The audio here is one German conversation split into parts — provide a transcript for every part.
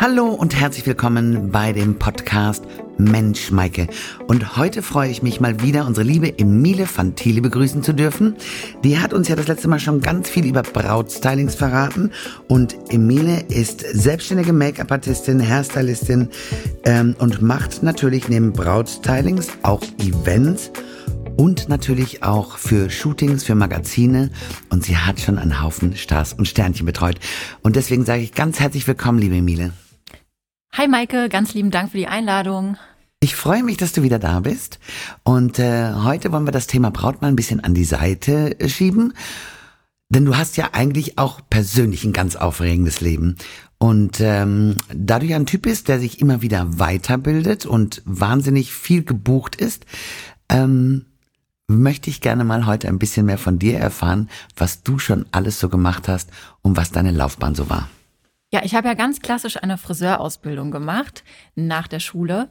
Hallo und herzlich willkommen bei dem Podcast Mensch Maike. Und heute freue ich mich mal wieder, unsere liebe Emile Fantili begrüßen zu dürfen. Die hat uns ja das letzte Mal schon ganz viel über Brautstylings verraten. Und Emile ist selbstständige Make-up-Artistin, Hairstylistin ähm, und macht natürlich neben Brautstylings auch Events und natürlich auch für Shootings, für Magazine. Und sie hat schon einen Haufen Stars und Sternchen betreut. Und deswegen sage ich ganz herzlich willkommen, liebe Emile. Hi Maike, ganz lieben Dank für die Einladung. Ich freue mich, dass du wieder da bist. Und äh, heute wollen wir das Thema Braut mal ein bisschen an die Seite äh, schieben. Denn du hast ja eigentlich auch persönlich ein ganz aufregendes Leben. Und ähm, da du ja ein Typ bist, der sich immer wieder weiterbildet und wahnsinnig viel gebucht ist, ähm, möchte ich gerne mal heute ein bisschen mehr von dir erfahren, was du schon alles so gemacht hast und was deine Laufbahn so war. Ja, ich habe ja ganz klassisch eine Friseurausbildung gemacht nach der Schule.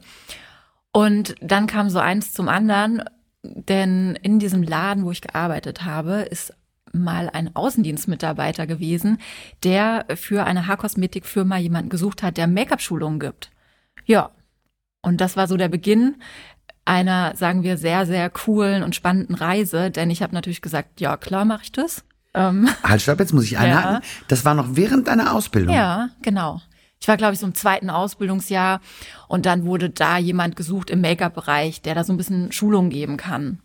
Und dann kam so eins zum anderen, denn in diesem Laden, wo ich gearbeitet habe, ist mal ein Außendienstmitarbeiter gewesen, der für eine Haarkosmetikfirma jemanden gesucht hat, der Make-up-Schulungen gibt. Ja. Und das war so der Beginn einer, sagen wir, sehr, sehr coolen und spannenden Reise, denn ich habe natürlich gesagt, ja, klar mache ich das. Ähm, halt, stopp, jetzt muss ich einhaken. Ja. Das war noch während deiner Ausbildung. Ja, genau. Ich war, glaube ich, so im zweiten Ausbildungsjahr und dann wurde da jemand gesucht im Make-up-Bereich, der da so ein bisschen Schulung geben kann.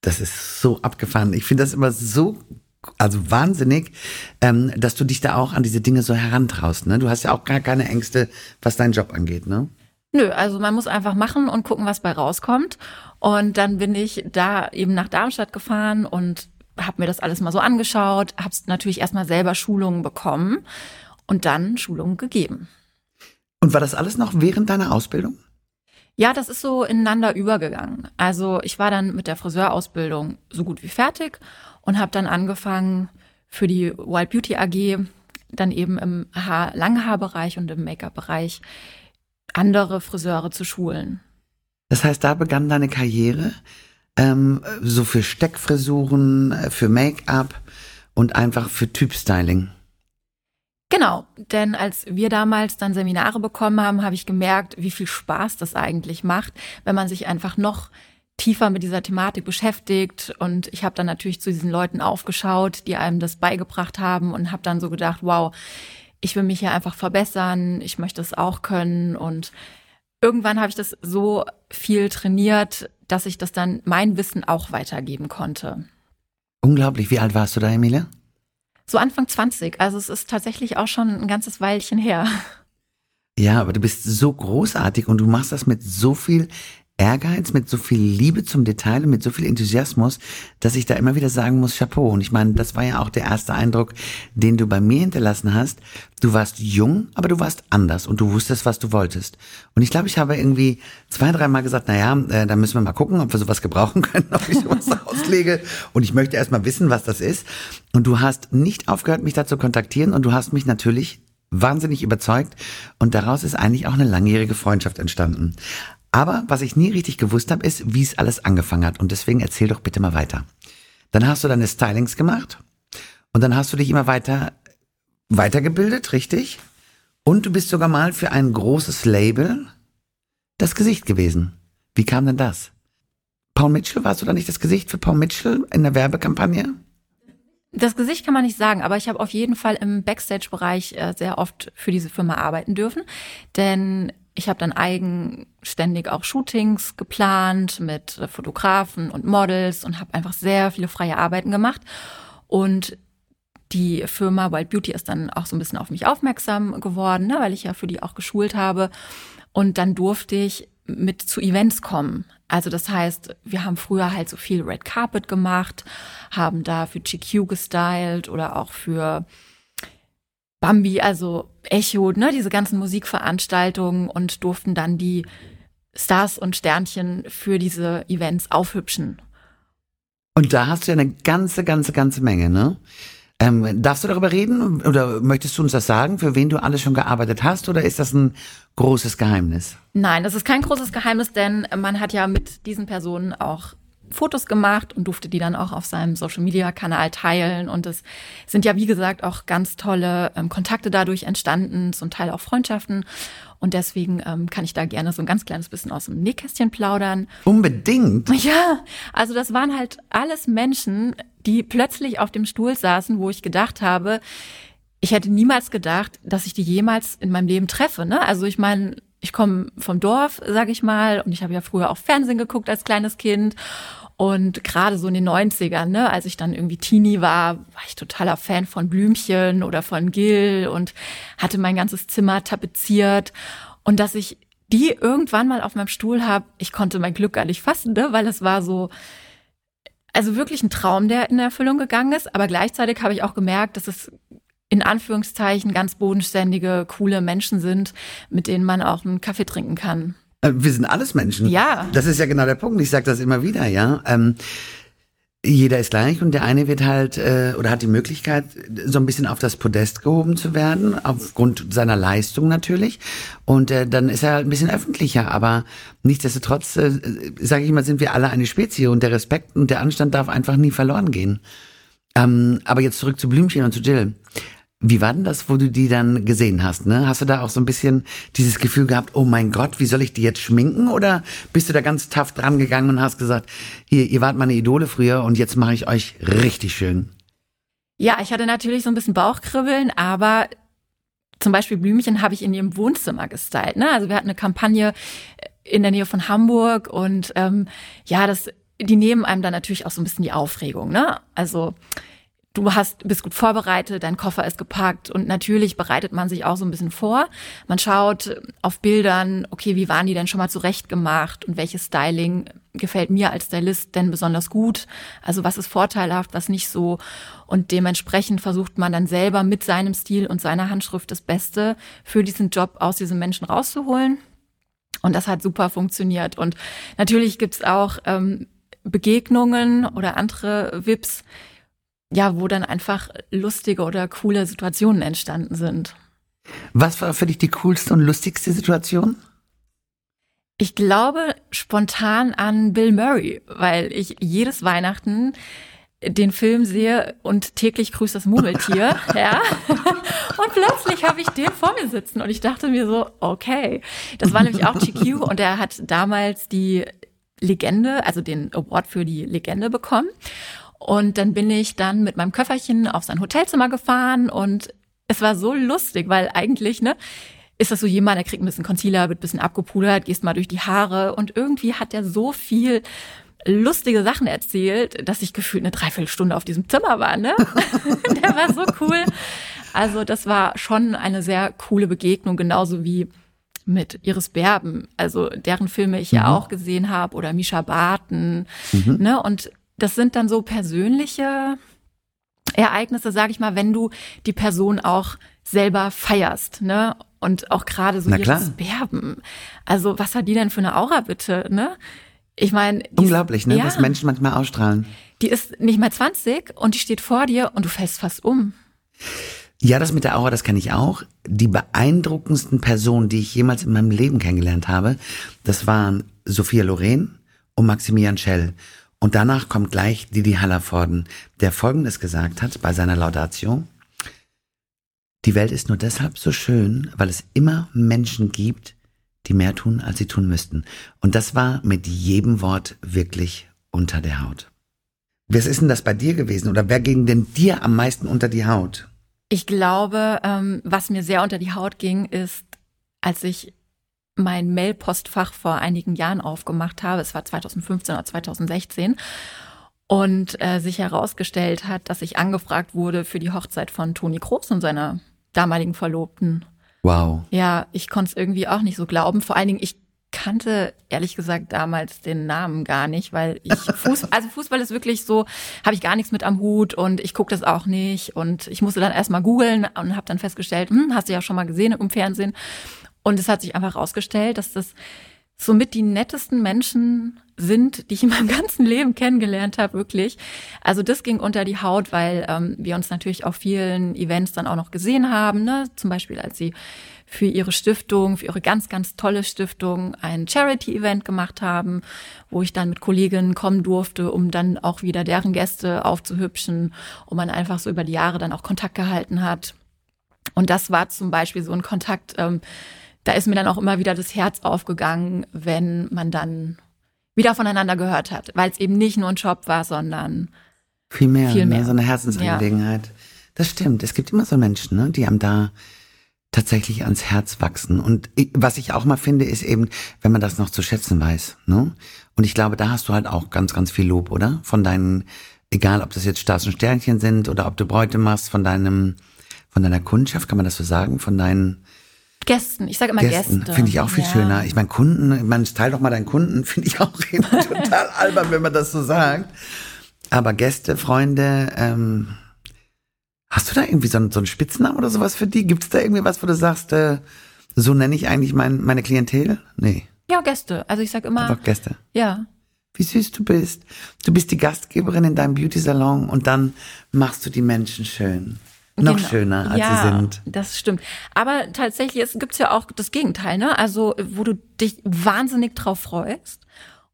Das ist so abgefahren. Ich finde das immer so also wahnsinnig, ähm, dass du dich da auch an diese Dinge so herantraust. Ne? Du hast ja auch gar keine Ängste, was deinen Job angeht, ne? Nö, also man muss einfach machen und gucken, was bei rauskommt. Und dann bin ich da eben nach Darmstadt gefahren und habe mir das alles mal so angeschaut, habe natürlich erstmal selber Schulungen bekommen und dann Schulungen gegeben. Und war das alles noch während deiner Ausbildung? Ja, das ist so ineinander übergegangen. Also ich war dann mit der Friseurausbildung so gut wie fertig und habe dann angefangen für die Wild Beauty AG dann eben im Haar Langhaarbereich und im Make-up-Bereich andere Friseure zu schulen. Das heißt, da begann deine Karriere, ähm, so für Steckfrisuren, äh, für Make-up und einfach für Typstyling. Genau, denn als wir damals dann Seminare bekommen haben, habe ich gemerkt, wie viel Spaß das eigentlich macht, wenn man sich einfach noch tiefer mit dieser Thematik beschäftigt. Und ich habe dann natürlich zu diesen Leuten aufgeschaut, die einem das beigebracht haben und habe dann so gedacht, wow, ich will mich hier einfach verbessern, ich möchte es auch können. Und irgendwann habe ich das so viel trainiert, dass ich das dann mein Wissen auch weitergeben konnte. Unglaublich. Wie alt warst du da, Emilia? So Anfang 20. Also es ist tatsächlich auch schon ein ganzes Weilchen her. Ja, aber du bist so großartig und du machst das mit so viel Ehrgeiz, mit so viel Liebe zum Detail und mit so viel Enthusiasmus, dass ich da immer wieder sagen muss, Chapeau. Und ich meine, das war ja auch der erste Eindruck, den du bei mir hinterlassen hast. Du warst jung, aber du warst anders und du wusstest, was du wolltest. Und ich glaube, ich habe irgendwie zwei, dreimal gesagt, na ja, äh, da müssen wir mal gucken, ob wir sowas gebrauchen können, ob ich sowas auslege. Und ich möchte erst mal wissen, was das ist. Und du hast nicht aufgehört, mich da zu kontaktieren und du hast mich natürlich wahnsinnig überzeugt und daraus ist eigentlich auch eine langjährige Freundschaft entstanden. Aber was ich nie richtig gewusst habe, ist, wie es alles angefangen hat. Und deswegen erzähl doch bitte mal weiter. Dann hast du deine Stylings gemacht und dann hast du dich immer weiter weitergebildet, richtig? Und du bist sogar mal für ein großes Label das Gesicht gewesen. Wie kam denn das? Paul Mitchell, warst du da nicht das Gesicht für Paul Mitchell in der Werbekampagne? Das Gesicht kann man nicht sagen, aber ich habe auf jeden Fall im Backstage-Bereich äh, sehr oft für diese Firma arbeiten dürfen. Denn ich habe dann eigenständig auch Shootings geplant mit äh, Fotografen und Models und habe einfach sehr viele freie Arbeiten gemacht. Und die Firma Wild Beauty ist dann auch so ein bisschen auf mich aufmerksam geworden, ne, weil ich ja für die auch geschult habe. Und dann durfte ich mit zu Events kommen. Also das heißt, wir haben früher halt so viel Red Carpet gemacht, haben da für GQ gestylt oder auch für Bambi, also Echo, ne, diese ganzen Musikveranstaltungen und durften dann die Stars und Sternchen für diese Events aufhübschen. Und da hast du ja eine ganze, ganze, ganze Menge, ne? Ähm, darfst du darüber reden oder möchtest du uns das sagen, für wen du alles schon gearbeitet hast oder ist das ein großes Geheimnis? Nein, das ist kein großes Geheimnis, denn man hat ja mit diesen Personen auch Fotos gemacht und durfte die dann auch auf seinem Social-Media-Kanal teilen. Und es sind ja, wie gesagt, auch ganz tolle ähm, Kontakte dadurch entstanden, zum Teil auch Freundschaften. Und deswegen ähm, kann ich da gerne so ein ganz kleines bisschen aus dem Nähkästchen plaudern. Unbedingt. Ja, also das waren halt alles Menschen, die plötzlich auf dem Stuhl saßen, wo ich gedacht habe, ich hätte niemals gedacht, dass ich die jemals in meinem Leben treffe. Ne? Also ich meine, ich komme vom Dorf, sag ich mal, und ich habe ja früher auch Fernsehen geguckt als kleines Kind. Und gerade so in den 90ern, ne, als ich dann irgendwie Teenie war, war ich totaler Fan von Blümchen oder von Gil und hatte mein ganzes Zimmer tapeziert. Und dass ich die irgendwann mal auf meinem Stuhl habe, ich konnte mein Glück gar nicht fassen, ne, weil es war so, also wirklich ein Traum, der in Erfüllung gegangen ist. Aber gleichzeitig habe ich auch gemerkt, dass es in Anführungszeichen ganz bodenständige, coole Menschen sind, mit denen man auch einen Kaffee trinken kann. Äh, wir sind alles Menschen. Ja. Das ist ja genau der Punkt. Ich sage das immer wieder, ja. Ähm, jeder ist gleich und der eine wird halt äh, oder hat die Möglichkeit, so ein bisschen auf das Podest gehoben zu werden, aufgrund seiner Leistung natürlich. Und äh, dann ist er ein bisschen öffentlicher. Aber nichtsdestotrotz, äh, sage ich mal, sind wir alle eine Spezie und der Respekt und der Anstand darf einfach nie verloren gehen. Ähm, aber jetzt zurück zu Blümchen und zu Jill. Wie war denn das, wo du die dann gesehen hast? Ne? Hast du da auch so ein bisschen dieses Gefühl gehabt, oh mein Gott, wie soll ich die jetzt schminken? Oder bist du da ganz tough dran gegangen und hast gesagt, hier, ihr wart meine Idole früher und jetzt mache ich euch richtig schön? Ja, ich hatte natürlich so ein bisschen Bauchkribbeln, aber zum Beispiel Blümchen habe ich in ihrem Wohnzimmer gestylt. Ne? Also wir hatten eine Kampagne in der Nähe von Hamburg und ähm, ja, das, die nehmen einem dann natürlich auch so ein bisschen die Aufregung. Ne? Also du hast, bist gut vorbereitet, dein Koffer ist gepackt und natürlich bereitet man sich auch so ein bisschen vor. Man schaut auf Bildern, okay, wie waren die denn schon mal zurecht gemacht und welches Styling gefällt mir als Stylist denn besonders gut? Also was ist vorteilhaft, was nicht so? Und dementsprechend versucht man dann selber mit seinem Stil und seiner Handschrift das Beste für diesen Job aus diesem Menschen rauszuholen. Und das hat super funktioniert. Und natürlich gibt's auch ähm, Begegnungen oder andere VIPs, ja, wo dann einfach lustige oder coole Situationen entstanden sind. Was war für dich die coolste und lustigste Situation? Ich glaube spontan an Bill Murray, weil ich jedes Weihnachten den Film sehe und täglich grüßt das Murmeltier, ja. Und plötzlich habe ich den vor mir sitzen und ich dachte mir so, okay. Das war nämlich auch GQ und er hat damals die Legende, also den Award für die Legende bekommen. Und dann bin ich dann mit meinem Köfferchen auf sein Hotelzimmer gefahren und es war so lustig, weil eigentlich, ne, ist das so jemand, der kriegt ein bisschen Concealer, wird ein bisschen abgepudert, gehst mal durch die Haare und irgendwie hat er so viel lustige Sachen erzählt, dass ich gefühlt eine Dreiviertelstunde auf diesem Zimmer war, ne? der war so cool. Also das war schon eine sehr coole Begegnung, genauso wie mit Iris Berben, also deren Filme ich mhm. ja auch gesehen habe, oder Misha Barton, mhm. ne? Und das sind dann so persönliche Ereignisse, sage ich mal, wenn du die Person auch selber feierst, ne? Und auch gerade so ihres Berben. Also was hat die denn für eine Aura bitte, ne? Ich meine, unglaublich, ne? Ja, was Menschen manchmal ausstrahlen. Die ist nicht mal 20 und die steht vor dir und du fällst fast um. Ja, das mit der Aura, das kann ich auch. Die beeindruckendsten Personen, die ich jemals in meinem Leben kennengelernt habe, das waren Sophia Loren und Maximilian Schell. Und danach kommt gleich Didi Hallervorden, der Folgendes gesagt hat bei seiner Laudatio. Die Welt ist nur deshalb so schön, weil es immer Menschen gibt, die mehr tun, als sie tun müssten. Und das war mit jedem Wort wirklich unter der Haut. Was ist denn das bei dir gewesen oder wer ging denn dir am meisten unter die Haut? Ich glaube, ähm, was mir sehr unter die Haut ging, ist, als ich mein Mailpostfach vor einigen Jahren aufgemacht habe, es war 2015 oder 2016, und äh, sich herausgestellt hat, dass ich angefragt wurde für die Hochzeit von Toni Kroos und seiner damaligen Verlobten. Wow. Ja, ich konnte es irgendwie auch nicht so glauben. Vor allen Dingen, ich kannte ehrlich gesagt damals den Namen gar nicht, weil ich Fußball, also Fußball ist wirklich so, habe ich gar nichts mit am Hut und ich gucke das auch nicht und ich musste dann erstmal googeln und habe dann festgestellt, hm, hast du ja schon mal gesehen im Fernsehen und es hat sich einfach herausgestellt, dass das somit die nettesten Menschen sind, die ich in meinem ganzen Leben kennengelernt habe, wirklich. Also das ging unter die Haut, weil ähm, wir uns natürlich auf vielen Events dann auch noch gesehen haben, ne? Zum Beispiel, als sie für ihre Stiftung, für ihre ganz, ganz tolle Stiftung ein Charity-Event gemacht haben, wo ich dann mit Kolleginnen kommen durfte, um dann auch wieder deren Gäste aufzuhübschen und man einfach so über die Jahre dann auch Kontakt gehalten hat. Und das war zum Beispiel so ein Kontakt, ähm, da ist mir dann auch immer wieder das Herz aufgegangen, wenn man dann wieder voneinander gehört hat, weil es eben nicht nur ein Job war, sondern viel mehr, viel mehr. Ne? so eine Herzensangelegenheit. Ja. Das stimmt. Es gibt immer so Menschen, ne, die einem da tatsächlich ans Herz wachsen. Und was ich auch mal finde, ist eben, wenn man das noch zu schätzen weiß. Ne? Und ich glaube, da hast du halt auch ganz, ganz viel Lob, oder? Von deinen, egal ob das jetzt Stars und Sternchen sind oder ob du Bräute machst, von deinem, von deiner Kundschaft, kann man das so sagen, von deinen Gästen. Ich sage immer Gästen. Gäste. Finde ich auch viel ja. schöner. Ich meine, Kunden, man teil doch mal deinen Kunden, finde ich auch immer total albern, wenn man das so sagt. Aber Gäste, Freunde, ähm, hast du da irgendwie so einen, so einen Spitznamen oder sowas für die? Gibt es da irgendwie was, wo du sagst, äh, so nenne ich eigentlich mein, meine Klientel? Nee. Ja, Gäste. Also ich sag immer. Einfach Gäste. Ja. Wie süß du bist. Du bist die Gastgeberin in deinem Beauty-Salon und dann machst du die Menschen schön. Noch genau. schöner, als ja, sie sind. Das stimmt. Aber tatsächlich es gibt's ja auch das Gegenteil, ne? Also, wo du dich wahnsinnig drauf freust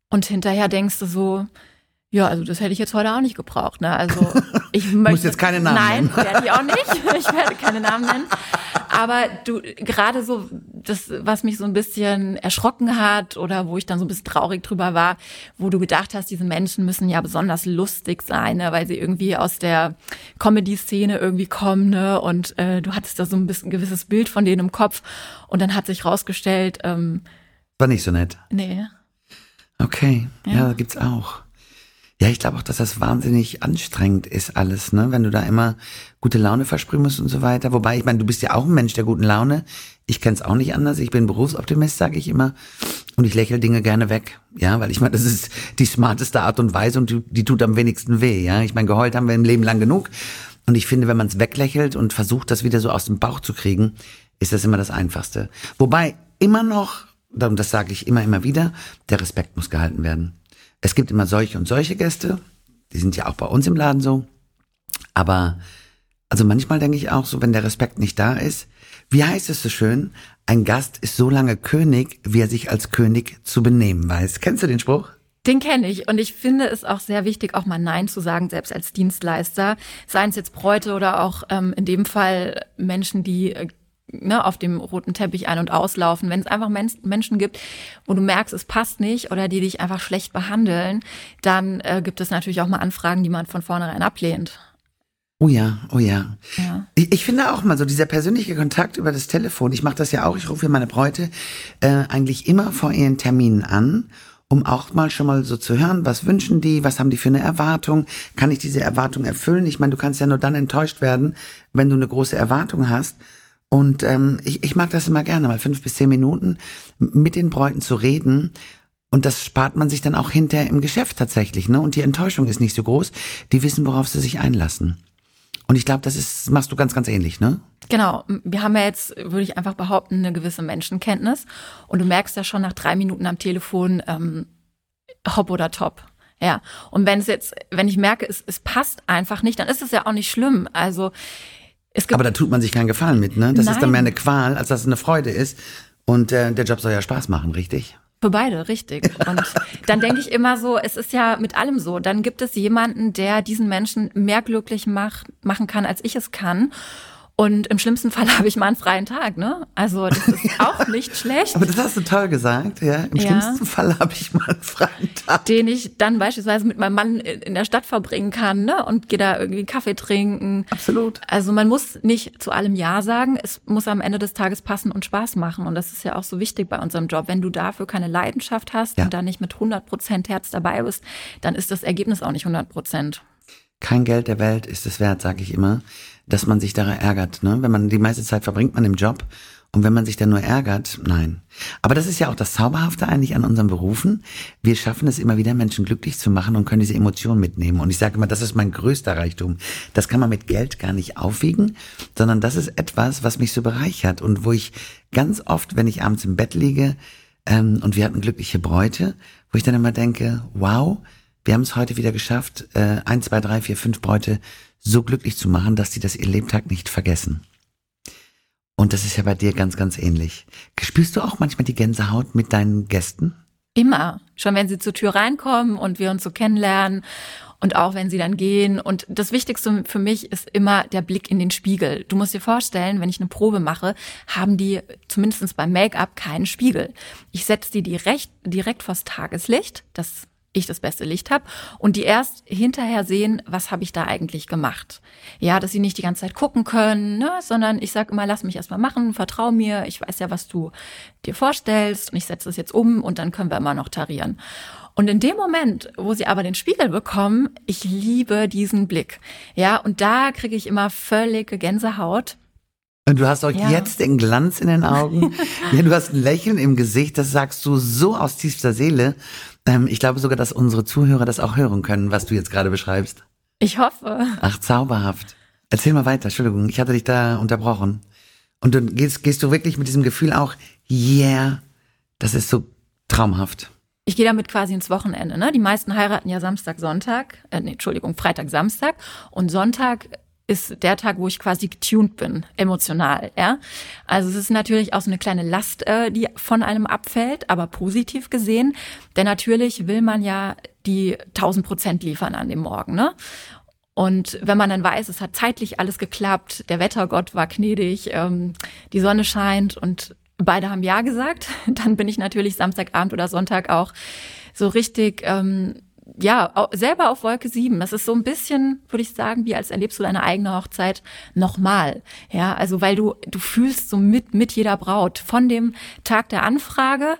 und hinterher denkst du so, ja, also das hätte ich jetzt heute auch nicht gebraucht. Ne? Also ich möchte muss jetzt keine Namen nein, nennen. Nein, werde ich auch nicht. Ich werde keine Namen nennen. Aber du gerade so das, was mich so ein bisschen erschrocken hat oder wo ich dann so ein bisschen traurig drüber war, wo du gedacht hast, diese Menschen müssen ja besonders lustig sein, ne? weil sie irgendwie aus der Comedy-Szene irgendwie kommen, ne? Und äh, du hattest da so ein bisschen ein gewisses Bild von denen im Kopf und dann hat sich rausgestellt. Ähm, war nicht so nett. Nee. Okay, ja, ja gibt's auch. Ja, ich glaube auch, dass das wahnsinnig anstrengend ist alles, ne? Wenn du da immer gute Laune versprühen musst und so weiter. Wobei, ich meine, du bist ja auch ein Mensch der guten Laune. Ich kenne es auch nicht anders. Ich bin Berufsoptimist, sage ich immer. Und ich lächle Dinge gerne weg. Ja, weil ich meine, das ist die smarteste Art und Weise und die, die tut am wenigsten weh. Ja, ich meine, geheult haben wir im Leben lang genug. Und ich finde, wenn man es weglächelt und versucht, das wieder so aus dem Bauch zu kriegen, ist das immer das Einfachste. Wobei immer noch, und das sage ich immer, immer wieder, der Respekt muss gehalten werden. Es gibt immer solche und solche Gäste. Die sind ja auch bei uns im Laden so. Aber, also manchmal denke ich auch so, wenn der Respekt nicht da ist, wie heißt es so schön? Ein Gast ist so lange König, wie er sich als König zu benehmen weiß. Kennst du den Spruch? Den kenne ich und ich finde es auch sehr wichtig, auch mal Nein zu sagen, selbst als Dienstleister. Seien es jetzt Bräute oder auch ähm, in dem Fall Menschen, die äh, ne, auf dem roten Teppich ein- und auslaufen, wenn es einfach Men Menschen gibt, wo du merkst, es passt nicht oder die dich einfach schlecht behandeln, dann äh, gibt es natürlich auch mal Anfragen, die man von vornherein ablehnt. Oh ja, oh ja. ja. Ich, ich, finde auch mal so dieser persönliche Kontakt über das Telefon. Ich mache das ja auch. Ich rufe hier meine Bräute äh, eigentlich immer vor ihren Terminen an, um auch mal schon mal so zu hören, was wünschen die, was haben die für eine Erwartung, kann ich diese Erwartung erfüllen? Ich meine, du kannst ja nur dann enttäuscht werden, wenn du eine große Erwartung hast. Und ähm, ich, ich mag das immer gerne, mal fünf bis zehn Minuten mit den Bräuten zu reden. Und das spart man sich dann auch hinterher im Geschäft tatsächlich. Ne? Und die Enttäuschung ist nicht so groß. Die wissen, worauf sie sich einlassen. Und ich glaube, das ist, machst du ganz, ganz ähnlich, ne? Genau. Wir haben ja jetzt, würde ich einfach behaupten, eine gewisse Menschenkenntnis. Und du merkst ja schon nach drei Minuten am Telefon, ähm, hopp oder top. Ja. Und wenn es jetzt, wenn ich merke, es, es passt einfach nicht, dann ist es ja auch nicht schlimm. Also aber da tut man sich keinen Gefallen mit, ne? Das Nein. ist dann mehr eine Qual, als dass es eine Freude ist. Und äh, der Job soll ja Spaß machen, richtig? Für beide, richtig. Und dann denke ich immer so, es ist ja mit allem so. Dann gibt es jemanden, der diesen Menschen mehr glücklich macht, machen kann, als ich es kann. Und im schlimmsten Fall habe ich mal einen freien Tag, ne? Also das ist auch nicht schlecht. Aber das hast du toll gesagt, ja. Im ja. schlimmsten Fall habe ich mal einen freien Tag. Den ich dann beispielsweise mit meinem Mann in der Stadt verbringen kann, ne? Und gehe da irgendwie Kaffee trinken. Absolut. Also man muss nicht zu allem Ja sagen. Es muss am Ende des Tages passen und Spaß machen. Und das ist ja auch so wichtig bei unserem Job. Wenn du dafür keine Leidenschaft hast ja. und da nicht mit 100 Prozent Herz dabei bist, dann ist das Ergebnis auch nicht 100 Prozent. Kein Geld der Welt ist es wert, sage ich immer dass man sich daran ärgert. Ne? Wenn man die meiste Zeit verbringt man im Job und wenn man sich dann nur ärgert, nein. Aber das ist ja auch das Zauberhafte eigentlich an unseren Berufen. Wir schaffen es immer wieder, Menschen glücklich zu machen und können diese Emotionen mitnehmen. Und ich sage immer, das ist mein größter Reichtum. Das kann man mit Geld gar nicht aufwiegen, sondern das ist etwas, was mich so bereichert und wo ich ganz oft, wenn ich abends im Bett liege ähm, und wir hatten glückliche Bräute, wo ich dann immer denke, wow, wir haben es heute wieder geschafft, äh, ein, zwei, drei, vier, fünf Bräute so glücklich zu machen, dass sie das ihr Lebtag nicht vergessen. Und das ist ja bei dir ganz, ganz ähnlich. Spürst du auch manchmal die Gänsehaut mit deinen Gästen? Immer. Schon wenn sie zur Tür reinkommen und wir uns so kennenlernen und auch wenn sie dann gehen. Und das Wichtigste für mich ist immer der Blick in den Spiegel. Du musst dir vorstellen, wenn ich eine Probe mache, haben die zumindest beim Make-up keinen Spiegel. Ich setze die direkt, direkt vors Tageslicht. Das ich das beste Licht habe und die erst hinterher sehen, was habe ich da eigentlich gemacht. Ja, dass sie nicht die ganze Zeit gucken können, ne, sondern ich sage immer, lass mich erstmal machen, vertrau mir, ich weiß ja, was du dir vorstellst und ich setze das jetzt um und dann können wir immer noch tarieren. Und in dem Moment, wo sie aber den Spiegel bekommen, ich liebe diesen Blick. Ja, und da kriege ich immer völlige Gänsehaut. Und du hast auch ja. jetzt den Glanz in den Augen. ja, du hast ein Lächeln im Gesicht, das sagst du so aus tiefster Seele. Ähm, ich glaube sogar, dass unsere Zuhörer das auch hören können, was du jetzt gerade beschreibst. Ich hoffe. Ach, zauberhaft. Erzähl mal weiter, Entschuldigung, ich hatte dich da unterbrochen. Und dann gehst, gehst du wirklich mit diesem Gefühl auch, yeah, das ist so traumhaft. Ich gehe damit quasi ins Wochenende. Ne? Die meisten heiraten ja Samstag, Sonntag, äh, nee, Entschuldigung, Freitag, Samstag. Und Sonntag ist der Tag, wo ich quasi getuned bin, emotional, ja. Also es ist natürlich auch so eine kleine Last, äh, die von einem abfällt, aber positiv gesehen, denn natürlich will man ja die 1000 Prozent liefern an dem Morgen, ne? Und wenn man dann weiß, es hat zeitlich alles geklappt, der Wettergott war gnädig, ähm, die Sonne scheint und beide haben Ja gesagt, dann bin ich natürlich Samstagabend oder Sonntag auch so richtig ähm, ja, selber auf Wolke sieben. Das ist so ein bisschen, würde ich sagen, wie als erlebst du deine eigene Hochzeit nochmal. Ja, also weil du, du fühlst so mit, mit jeder Braut von dem Tag der Anfrage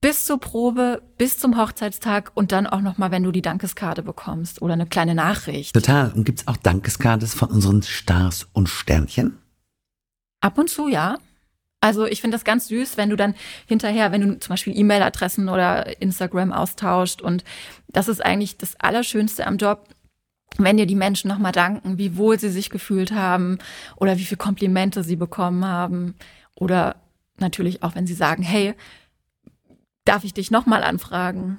bis zur Probe, bis zum Hochzeitstag und dann auch nochmal, wenn du die Dankeskarte bekommst oder eine kleine Nachricht. Total. Und gibt's auch Dankeskartes von unseren Stars und Sternchen? Ab und zu, ja. Also ich finde das ganz süß, wenn du dann hinterher, wenn du zum Beispiel E-Mail-Adressen oder Instagram austauscht und das ist eigentlich das Allerschönste am Job, wenn dir die Menschen nochmal danken, wie wohl sie sich gefühlt haben oder wie viele Komplimente sie bekommen haben oder natürlich auch, wenn sie sagen, hey, darf ich dich nochmal anfragen?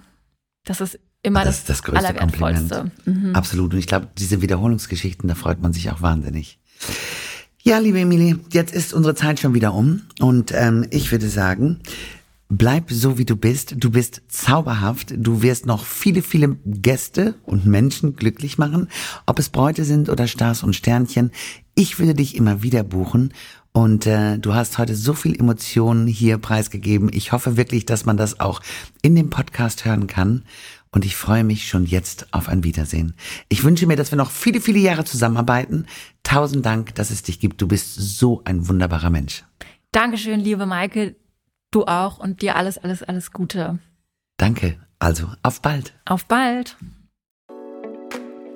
Das ist immer das, das, das größte Kompliment. Mhm. Absolut. Und ich glaube, diese Wiederholungsgeschichten, da freut man sich auch wahnsinnig. Ja, liebe Emilie, jetzt ist unsere Zeit schon wieder um und ähm, ich würde sagen, bleib so wie du bist. Du bist zauberhaft. Du wirst noch viele, viele Gäste und Menschen glücklich machen, ob es Bräute sind oder Stars und Sternchen. Ich würde dich immer wieder buchen und äh, du hast heute so viel Emotionen hier preisgegeben. Ich hoffe wirklich, dass man das auch in dem Podcast hören kann und ich freue mich schon jetzt auf ein Wiedersehen. Ich wünsche mir, dass wir noch viele, viele Jahre zusammenarbeiten. Tausend Dank, dass es dich gibt. Du bist so ein wunderbarer Mensch. Dankeschön, liebe Maike. Du auch und dir alles, alles, alles Gute. Danke. Also, auf bald. Auf bald.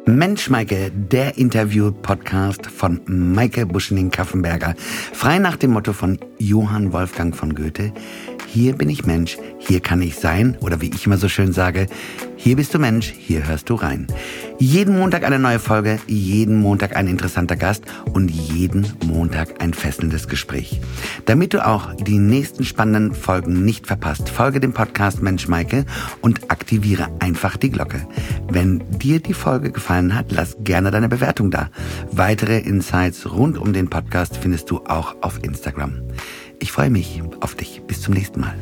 Mensch, Maike, der Interview-Podcast von Maike Buschening-Kaffenberger. Frei nach dem Motto von Johann Wolfgang von Goethe. Hier bin ich Mensch, hier kann ich sein. Oder wie ich immer so schön sage, hier bist du Mensch, hier hörst du rein. Jeden Montag eine neue Folge, jeden Montag ein interessanter Gast und jeden Montag ein fesselndes Gespräch. Damit du auch die nächsten spannenden Folgen nicht verpasst, folge dem Podcast Mensch Maike und aktiviere einfach die Glocke. Wenn dir die Folge gefallen hat, lass gerne deine Bewertung da. Weitere Insights rund um den Podcast findest du auch auf Instagram. Ich freue mich auf dich. Bis zum nächsten Mal.